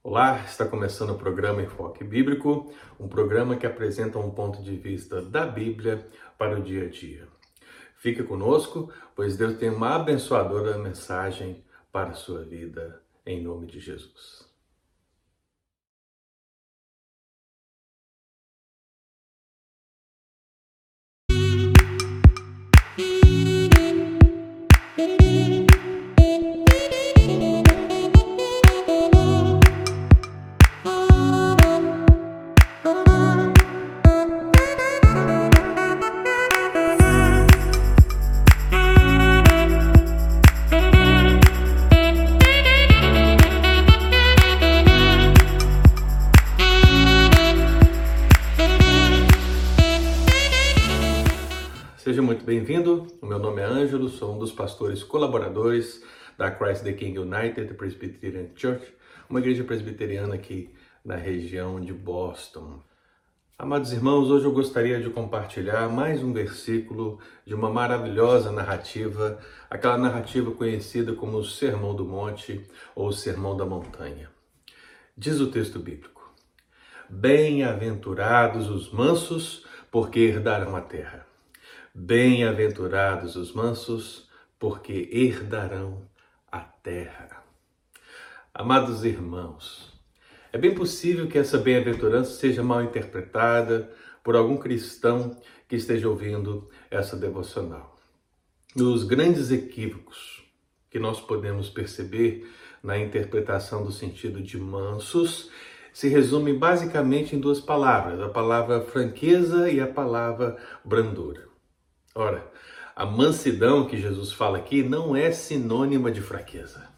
Olá, está começando o programa Enfoque Bíblico, um programa que apresenta um ponto de vista da Bíblia para o dia a dia. Fique conosco, pois Deus tem uma abençoadora mensagem para a sua vida, em nome de Jesus. Sou um dos pastores colaboradores da Christ the King United Presbyterian Church, uma igreja presbiteriana aqui na região de Boston. Amados irmãos, hoje eu gostaria de compartilhar mais um versículo de uma maravilhosa narrativa, aquela narrativa conhecida como o Sermão do Monte ou o Sermão da Montanha. Diz o texto bíblico: Bem-aventurados os mansos, porque herdarão a terra. Bem-aventurados os mansos, porque herdarão a terra. Amados irmãos, é bem possível que essa bem-aventurança seja mal interpretada por algum cristão que esteja ouvindo essa devocional. Os grandes equívocos que nós podemos perceber na interpretação do sentido de mansos se resumem basicamente em duas palavras: a palavra franqueza e a palavra brandura. Ora, a mansidão que Jesus fala aqui não é sinônima de fraqueza.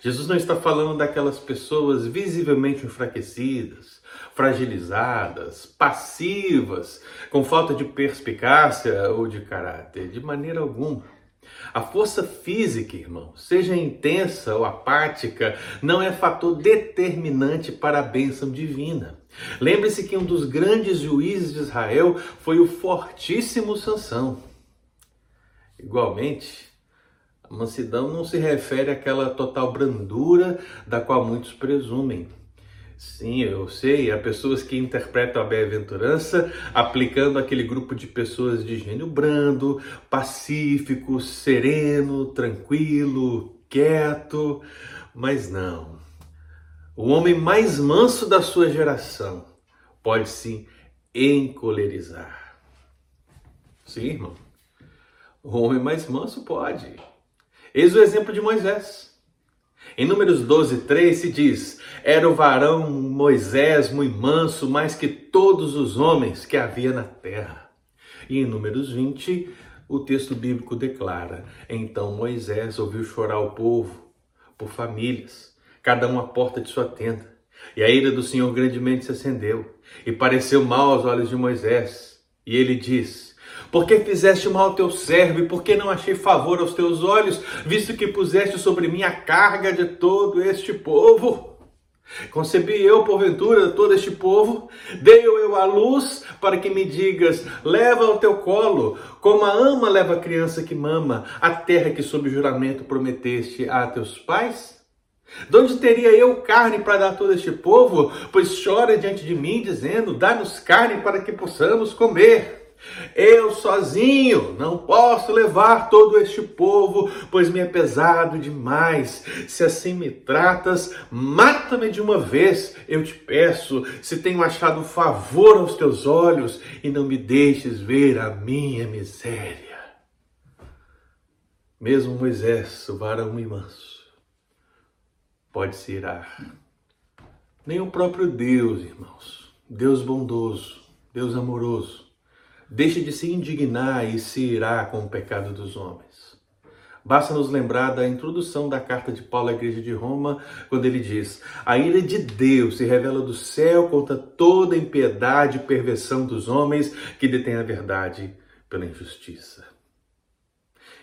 Jesus não está falando daquelas pessoas visivelmente enfraquecidas, fragilizadas, passivas, com falta de perspicácia ou de caráter, de maneira alguma. A força física, irmão, seja intensa ou apática, não é fator determinante para a bênção divina. Lembre-se que um dos grandes juízes de Israel foi o fortíssimo Sansão. Igualmente, a mansidão não se refere àquela total brandura da qual muitos presumem. Sim, eu sei, há pessoas que interpretam a bem-aventurança aplicando aquele grupo de pessoas de gênio brando, pacífico, sereno, tranquilo, quieto, mas não. O homem mais manso da sua geração pode se encolerizar. Sim, irmão. O homem mais manso pode. Eis o exemplo de Moisés. Em Números 12, 3 se diz: Era o varão Moisés muito manso, mais que todos os homens que havia na terra. E em Números 20, o texto bíblico declara: Então Moisés ouviu chorar o povo por famílias, cada um à porta de sua tenda. E a ira do Senhor grandemente se acendeu, e pareceu mal aos olhos de Moisés. E ele diz: por que fizeste mal ao teu servo e por que não achei favor aos teus olhos, visto que puseste sobre mim a carga de todo este povo? Concebi eu, porventura, todo este povo? Dei-o eu à luz para que me digas: leva ao teu colo, como a ama leva a criança que mama, a terra que sob juramento prometeste a teus pais? De onde teria eu carne para dar a todo este povo? Pois chora diante de mim, dizendo: dá-nos carne para que possamos comer. Eu sozinho não posso levar todo este povo, pois me é pesado demais. Se assim me tratas, mata-me de uma vez, eu te peço, se tenho achado favor aos teus olhos, e não me deixes ver a minha miséria. Mesmo Moisés, o varão imenso, pode se irar. Nem o próprio Deus, irmãos, Deus bondoso, Deus amoroso, deixa de se indignar e se irá com o pecado dos homens. Basta nos lembrar da introdução da carta de Paulo à igreja de Roma, quando ele diz: A ira de Deus se revela do céu contra toda impiedade e perversão dos homens que detêm a verdade pela injustiça.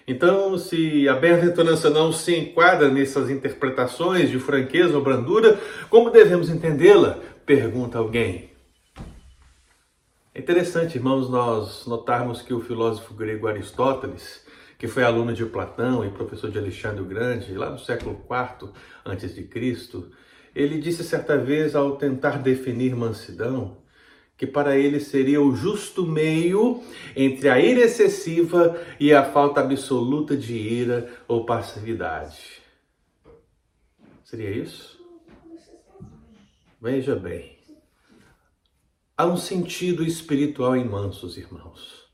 Então, se a bem-aventurança não se enquadra nessas interpretações de franqueza ou brandura, como devemos entendê-la? Pergunta alguém. É interessante, irmãos, nós notarmos que o filósofo grego Aristóteles, que foi aluno de Platão e professor de Alexandre o Grande, lá no século IV Cristo, ele disse certa vez ao tentar definir mansidão que para ele seria o justo meio entre a ira excessiva e a falta absoluta de ira ou passividade. Seria isso? Veja bem. Há um sentido espiritual em mansos, irmãos.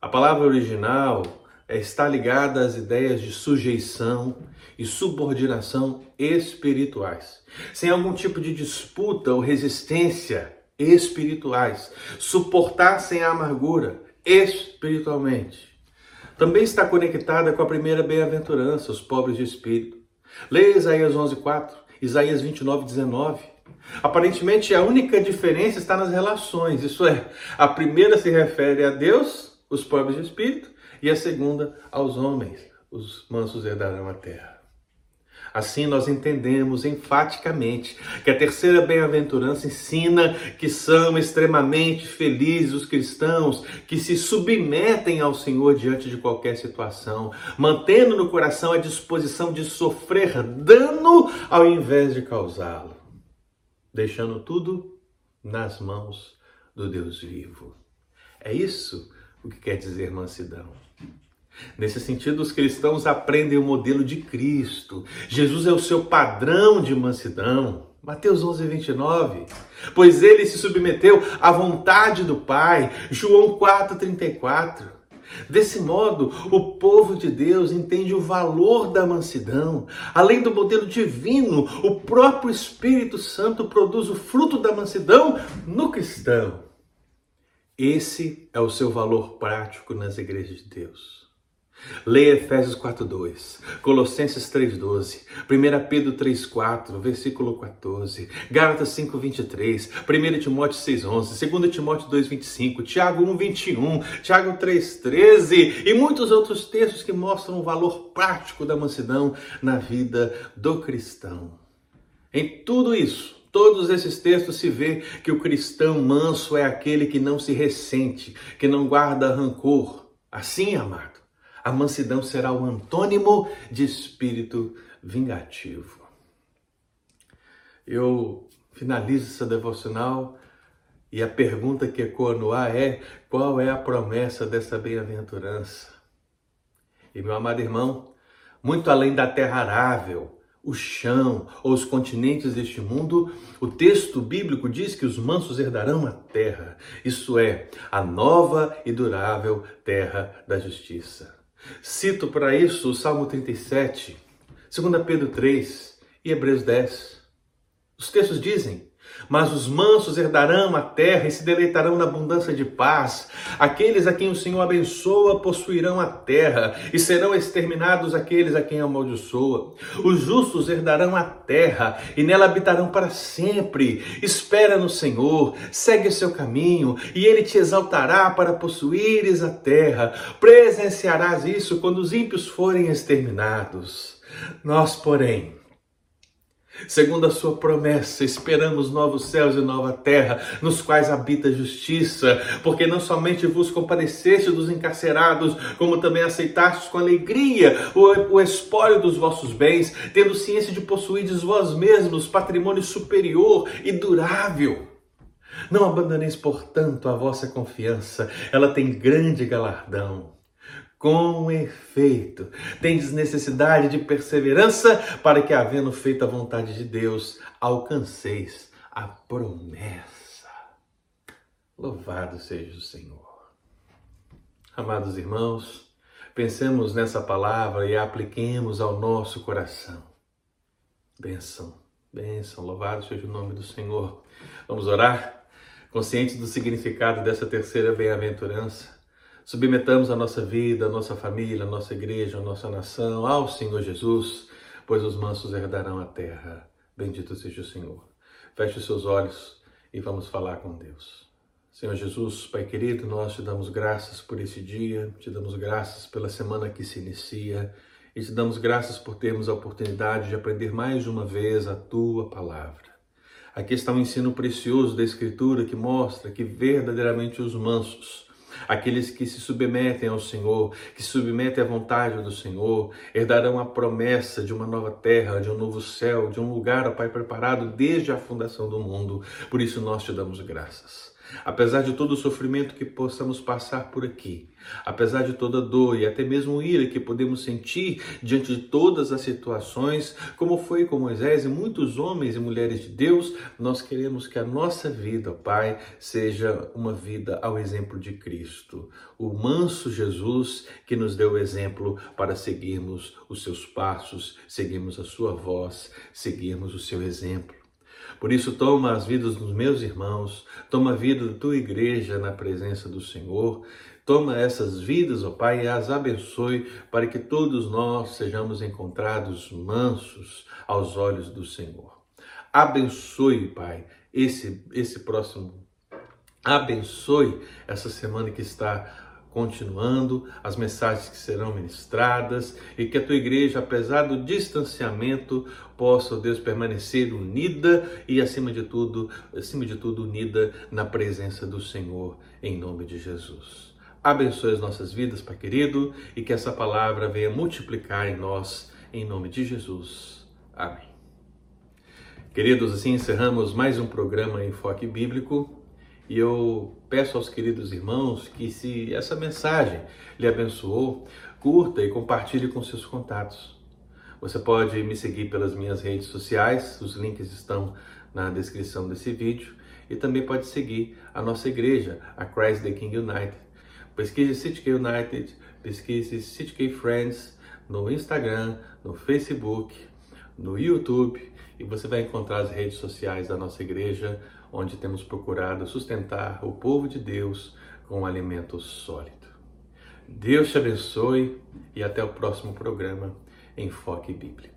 A palavra original está ligada às ideias de sujeição e subordinação espirituais, sem algum tipo de disputa ou resistência espirituais, suportar sem a amargura espiritualmente. Também está conectada com a primeira bem-aventurança, os pobres de espírito. Leia Isaías 11:4, Isaías 29:19. Aparentemente a única diferença está nas relações, isso é, a primeira se refere a Deus, os pobres de espírito, e a segunda aos homens, os mansos herdarão a terra. Assim nós entendemos enfaticamente que a terceira bem-aventurança ensina que são extremamente felizes os cristãos que se submetem ao Senhor diante de qualquer situação, mantendo no coração a disposição de sofrer dano ao invés de causá-lo, deixando tudo nas mãos do Deus vivo. É isso o que quer dizer mansidão. Nesse sentido, os cristãos aprendem o modelo de Cristo. Jesus é o seu padrão de mansidão. Mateus 11, 29. Pois ele se submeteu à vontade do Pai. João 4, 34. Desse modo, o povo de Deus entende o valor da mansidão. Além do modelo divino, o próprio Espírito Santo produz o fruto da mansidão no cristão. Esse é o seu valor prático nas igrejas de Deus. Leia Efésios 4:2, Colossenses 3:12, 1 Pedro 3:4, versículo 14, Gálatas 5:23, 1 Timóteo 6:11, 2 Timóteo 2:25, Tiago 1:21, Tiago 3:13 e muitos outros textos que mostram o valor prático da mansidão na vida do cristão. Em tudo isso, todos esses textos se vê que o cristão manso é aquele que não se ressente, que não guarda rancor. Assim, amado, a mansidão será o antônimo de espírito vingativo. Eu finalizo essa devocional e a pergunta que ecoa no ar é: qual é a promessa dessa bem-aventurança? E meu amado irmão, muito além da terra arável, o chão ou os continentes deste mundo, o texto bíblico diz que os mansos herdarão a terra, isso é, a nova e durável terra da justiça. Cito para isso o Salmo 37, 2 Pedro 3 e Hebreus 10. Os textos dizem: Mas os mansos herdarão a terra e se deleitarão na abundância de paz. Aqueles a quem o Senhor abençoa possuirão a terra e serão exterminados aqueles a quem amaldiçoa. Os justos herdarão a terra e nela habitarão para sempre. Espera no Senhor, segue o seu caminho e ele te exaltará para possuires a terra. Presenciarás isso quando os ímpios forem exterminados. Nós, porém, Segundo a sua promessa, esperamos novos céus e nova terra, nos quais habita a justiça, porque não somente vos compadeceste dos encarcerados, como também aceitastes com alegria o, o espólio dos vossos bens, tendo ciência de possuirdes vós mesmos patrimônio superior e durável. Não abandoneis, portanto, a vossa confiança, ela tem grande galardão. Com efeito, tendes necessidade de perseverança para que, havendo feito a vontade de Deus, alcanceis a promessa. Louvado seja o Senhor. Amados irmãos, pensemos nessa palavra e a apliquemos ao nosso coração. Bênção, bênção, louvado seja o nome do Senhor. Vamos orar? Conscientes do significado dessa terceira bem-aventurança, Submetamos a nossa vida, a nossa família, a nossa igreja, a nossa nação ao Senhor Jesus, pois os mansos herdarão a terra. Bendito seja o Senhor. Feche os seus olhos e vamos falar com Deus. Senhor Jesus, Pai querido, nós te damos graças por esse dia, te damos graças pela semana que se inicia e te damos graças por termos a oportunidade de aprender mais uma vez a tua palavra. Aqui está um ensino precioso da Escritura que mostra que verdadeiramente os mansos Aqueles que se submetem ao Senhor, que submetem à vontade do Senhor, herdarão a promessa de uma nova terra, de um novo céu, de um lugar, ó Pai, preparado desde a fundação do mundo. Por isso nós te damos graças. Apesar de todo o sofrimento que possamos passar por aqui, apesar de toda dor e até mesmo ira que podemos sentir diante de todas as situações, como foi com Moisés e muitos homens e mulheres de Deus, nós queremos que a nossa vida, Pai, seja uma vida ao exemplo de Cristo, o manso Jesus que nos deu o exemplo para seguirmos os seus passos, seguirmos a sua voz, seguirmos o seu exemplo. Por isso, toma as vidas dos meus irmãos, toma a vida da tua igreja na presença do Senhor, toma essas vidas, ó Pai, e as abençoe para que todos nós sejamos encontrados mansos aos olhos do Senhor. Abençoe, Pai, esse, esse próximo. Abençoe essa semana que está continuando, as mensagens que serão ministradas e que a tua igreja, apesar do distanciamento, possa, Deus, permanecer unida e acima de tudo, acima de tudo unida na presença do Senhor, em nome de Jesus. Abençoe as nossas vidas, Pai querido, e que essa palavra venha multiplicar em nós, em nome de Jesus. Amém. Queridos, assim encerramos mais um programa Enfoque Bíblico. E eu peço aos queridos irmãos que, se essa mensagem lhe abençoou, curta e compartilhe com seus contatos. Você pode me seguir pelas minhas redes sociais, os links estão na descrição desse vídeo, e também pode seguir a nossa igreja, a Christ the King United. Pesquise CityK United, pesquise CityK Friends no Instagram, no Facebook, no YouTube, e você vai encontrar as redes sociais da nossa igreja onde temos procurado sustentar o povo de Deus com um alimento sólido. Deus te abençoe e até o próximo programa Enfoque Bíblico.